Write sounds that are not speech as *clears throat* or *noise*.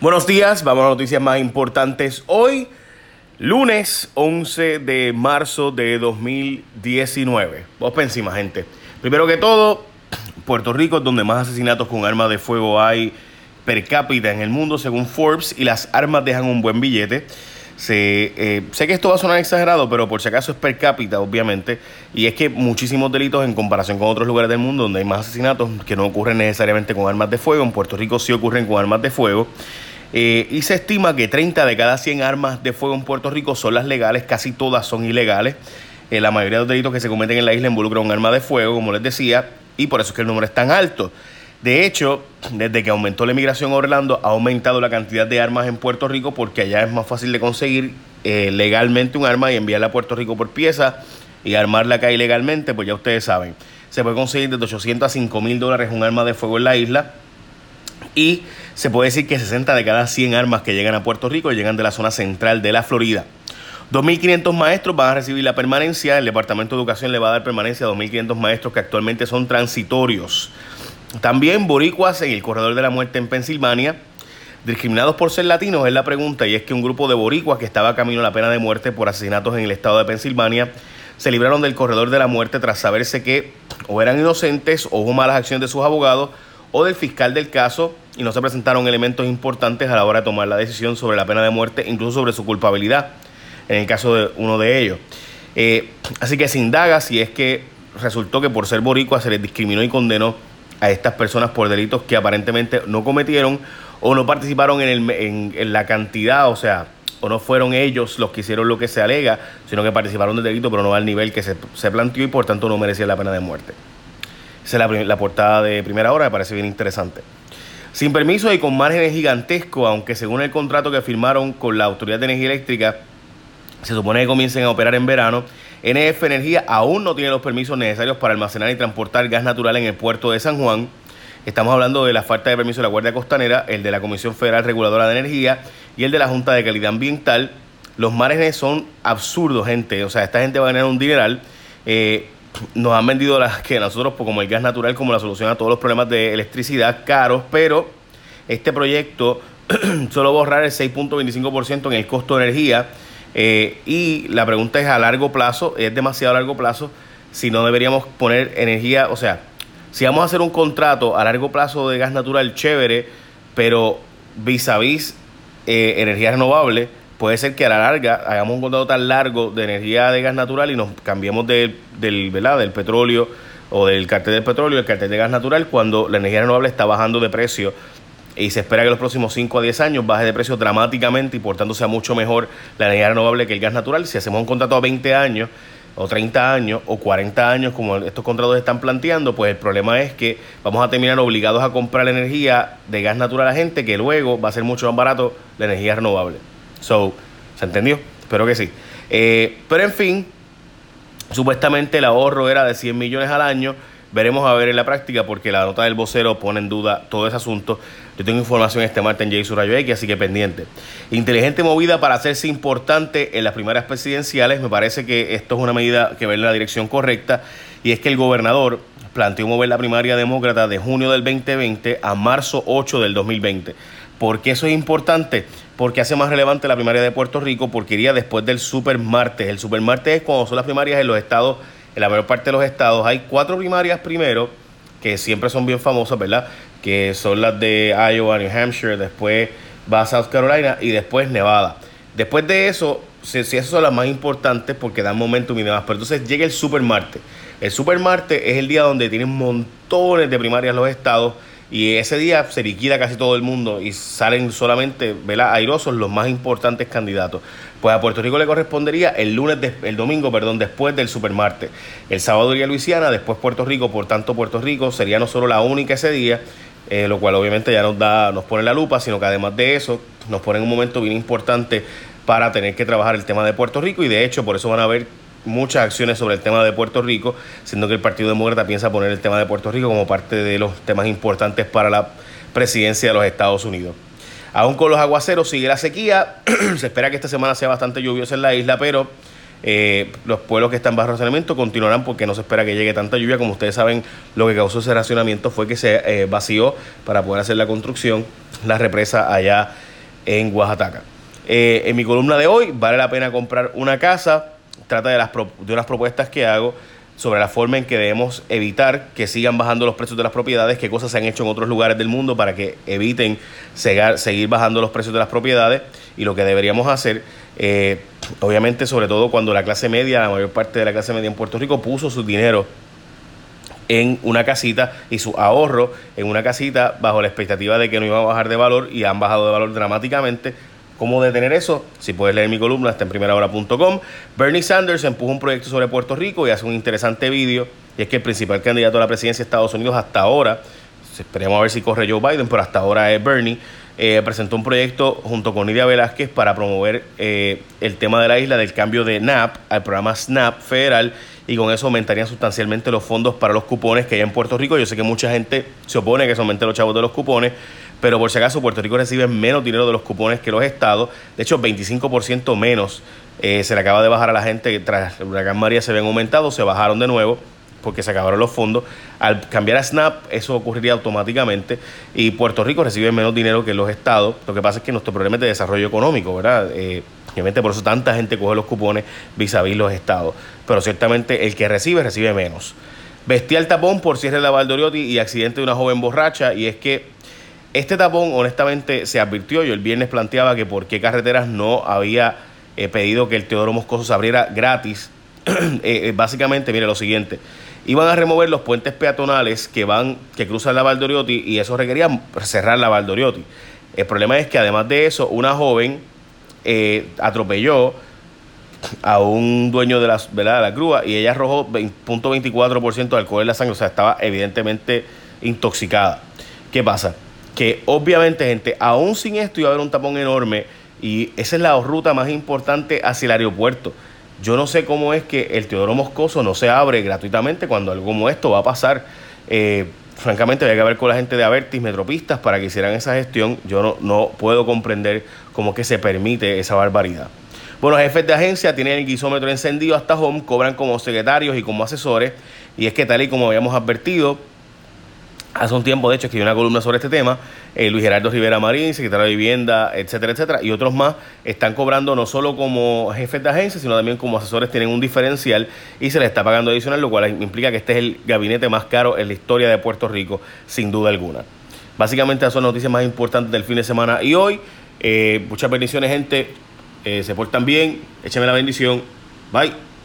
Buenos días, vamos a noticias más importantes hoy, lunes 11 de marzo de 2019. Vos encima, gente. Primero que todo, Puerto Rico es donde más asesinatos con armas de fuego hay per cápita en el mundo, según Forbes, y las armas dejan un buen billete. Eh, sé que esto va a sonar exagerado, pero por si acaso es per cápita, obviamente. Y es que muchísimos delitos en comparación con otros lugares del mundo donde hay más asesinatos que no ocurren necesariamente con armas de fuego. En Puerto Rico sí ocurren con armas de fuego. Eh, y se estima que 30 de cada 100 armas de fuego en Puerto Rico son las legales, casi todas son ilegales. Eh, la mayoría de los delitos que se cometen en la isla involucran un arma de fuego, como les decía, y por eso es que el número es tan alto. De hecho, desde que aumentó la inmigración a Orlando, ha aumentado la cantidad de armas en Puerto Rico porque allá es más fácil de conseguir eh, legalmente un arma y enviarla a Puerto Rico por pieza y armarla acá ilegalmente, pues ya ustedes saben. Se puede conseguir desde 800 a 5 mil dólares un arma de fuego en la isla y se puede decir que 60 de cada 100 armas que llegan a Puerto Rico llegan de la zona central de la Florida. 2.500 maestros van a recibir la permanencia. El Departamento de Educación le va a dar permanencia a 2.500 maestros que actualmente son transitorios. También boricuas en el corredor de la muerte en Pensilvania. Discriminados por ser latinos es la pregunta y es que un grupo de boricuas que estaba camino a la pena de muerte por asesinatos en el estado de Pensilvania se libraron del corredor de la muerte tras saberse que o eran inocentes o hubo malas acciones de sus abogados o del fiscal del caso y no se presentaron elementos importantes a la hora de tomar la decisión sobre la pena de muerte, incluso sobre su culpabilidad, en el caso de uno de ellos. Eh, así que se indaga si es que resultó que por ser boricua se les discriminó y condenó a estas personas por delitos que aparentemente no cometieron o no participaron en, en, la cantidad, o sea, o no fueron ellos los que hicieron lo que se alega, sino que participaron del delito, pero no al nivel que se, se planteó y por tanto no merecían la pena de muerte. Esa es la, portada de primera hora, me parece bien interesante. Sin permiso y con márgenes gigantescos, aunque según el contrato que firmaron con la Autoridad de Energía Eléctrica, se supone que comiencen a operar en verano, NF Energía aún no tiene los permisos necesarios para almacenar y transportar gas natural en el puerto de San Juan. Estamos hablando de la falta de permiso de la Guardia Costanera, el de la Comisión Federal Reguladora de Energía y el de la Junta de Calidad Ambiental. Los márgenes son absurdos, gente. O sea, esta gente va a ganar un dineral. Eh, nos han vendido las que nosotros, pues, como el gas natural, como la solución a todos los problemas de electricidad caros, pero este proyecto *clears throat* solo ahorrar el 6.25% en el costo de energía. Eh, y la pregunta es a largo plazo, es demasiado largo plazo, si no deberíamos poner energía, o sea, si vamos a hacer un contrato a largo plazo de gas natural chévere, pero vis a vis eh, energía renovable, puede ser que a la larga hagamos un contrato tan largo de energía de gas natural y nos cambiemos del, ¿verdad? del petróleo o del cartel del petróleo, el cartel de gas natural, cuando la energía renovable está bajando de precio y se espera que los próximos 5 a 10 años baje de precio dramáticamente y por tanto sea mucho mejor la energía renovable que el gas natural. Si hacemos un contrato a 20 años o 30 años o 40 años como estos contratos están planteando, pues el problema es que vamos a terminar obligados a comprar energía de gas natural a gente que luego va a ser mucho más barato la energía renovable. So, ¿se entendió? Espero que sí. Eh, pero en fin, supuestamente el ahorro era de 100 millones al año. Veremos a ver en la práctica porque la nota del vocero pone en duda todo ese asunto. Yo tengo información este martes en J Rayo X, así que pendiente. Inteligente movida para hacerse importante en las primeras presidenciales. Me parece que esto es una medida que va en la dirección correcta. Y es que el gobernador planteó mover la primaria demócrata de junio del 2020 a marzo 8 del 2020. ¿Por qué eso es importante? Porque hace más relevante la primaria de Puerto Rico, porque iría después del super martes. El super martes es cuando son las primarias en los estados, en la mayor parte de los estados. Hay cuatro primarias primero, que siempre son bien famosas, ¿verdad? Que son las de Iowa, New Hampshire, después va a South Carolina y después Nevada. Después de eso, si, esas son las más importantes porque dan momentum y demás, pero entonces llega el super martes. El super martes es el día donde tienen montones de primarias los estados y ese día se liquida casi todo el mundo y salen solamente ¿verdad? airosos los más importantes candidatos. Pues a Puerto Rico le correspondería el lunes, el domingo, perdón, después del supermartes. El sábado iría Luisiana, después Puerto Rico, por tanto Puerto Rico sería no solo la única ese día, eh, lo cual obviamente ya nos da, nos pone la lupa, sino que además de eso nos pone en un momento bien importante para tener que trabajar el tema de Puerto Rico y de hecho por eso van a ver muchas acciones sobre el tema de Puerto Rico, siendo que el Partido Demócrata piensa poner el tema de Puerto Rico como parte de los temas importantes para la presidencia de los Estados Unidos. Aún con los aguaceros sigue la sequía, *clears throat* se espera que esta semana sea bastante lluviosa en la isla, pero eh, los pueblos que están bajo racionamiento continuarán porque no se espera que llegue tanta lluvia. Como ustedes saben, lo que causó ese racionamiento fue que se eh, vació para poder hacer la construcción, la represa allá en Oaxaca. Eh, en mi columna de hoy, vale la pena comprar una casa. Trata de, las, de unas propuestas que hago sobre la forma en que debemos evitar que sigan bajando los precios de las propiedades, qué cosas se han hecho en otros lugares del mundo para que eviten seguir bajando los precios de las propiedades. Y lo que deberíamos hacer, eh, obviamente sobre todo cuando la clase media, la mayor parte de la clase media en Puerto Rico puso su dinero en una casita y su ahorro en una casita bajo la expectativa de que no iba a bajar de valor y han bajado de valor dramáticamente ¿Cómo detener eso? Si puedes leer mi columna, está en primerahora.com. Bernie Sanders empuja un proyecto sobre Puerto Rico y hace un interesante vídeo. Y es que el principal candidato a la presidencia de Estados Unidos hasta ahora, esperemos a ver si corre Joe Biden, pero hasta ahora es Bernie, eh, presentó un proyecto junto con Nidia Velázquez para promover eh, el tema de la isla del cambio de NAP al programa SNAP federal y con eso aumentarían sustancialmente los fondos para los cupones que hay en Puerto Rico. Yo sé que mucha gente se opone a que se aumenten los chavos de los cupones, pero por si acaso Puerto Rico recibe menos dinero de los cupones que los estados, de hecho 25% menos eh, se le acaba de bajar a la gente tras el huracán María se habían aumentado, se bajaron de nuevo porque se acabaron los fondos. Al cambiar a SNAP, eso ocurriría automáticamente y Puerto Rico recibe menos dinero que los estados. Lo que pasa es que nuestro problema es de desarrollo económico, ¿verdad? Eh, obviamente por eso tanta gente coge los cupones vis a vis los estados. Pero ciertamente el que recibe, recibe menos. Bestial tapón por cierre de la Valdoriotti y accidente de una joven borracha. Y es que este tapón, honestamente, se advirtió. Yo el viernes planteaba que por qué carreteras no había eh, pedido que el Teodoro Moscoso se abriera gratis. *clears throat* Eh, básicamente, mire lo siguiente. Iban a remover los puentes peatonales que van, que cruzan la Valdoriotti y eso requería cerrar la Valdoriotti. El problema es que además de eso, una joven atropelló a un dueño de la, de la grúa y ella arrojó 0.24% de alcohol en la sangre, o sea, estaba evidentemente intoxicada. ¿Qué pasa? que obviamente, gente, aún sin esto iba a haber un tapón enorme y esa es la ruta más importante hacia el aeropuerto. Yo no sé cómo es que el Teodoro Moscoso no se abre gratuitamente cuando algo como esto va a pasar. Eh, francamente, había que ver con la gente de Avertis, Metropistas, para que hicieran esa gestión. Yo no, no puedo comprender cómo que se permite esa barbaridad. Bueno, jefes de agencia tienen el guisómetro encendido hasta home, cobran como secretarios y como asesores. Y es que tal y como habíamos advertido, Hace un tiempo, de hecho, escribí una columna sobre este tema. Eh, Luis Gerardo Rivera Marín, secretario de Vivienda, etcétera, etcétera, y otros más están cobrando no solo como jefes de agencia, sino también como asesores, tienen un diferencial y se les está pagando adicional, lo cual implica que este es el gabinete más caro en la historia de Puerto Rico, sin duda alguna. Básicamente, esas son las noticias más importantes del fin de semana y hoy. Eh, muchas bendiciones, gente. Eh, se portan bien. Échame la bendición. Bye.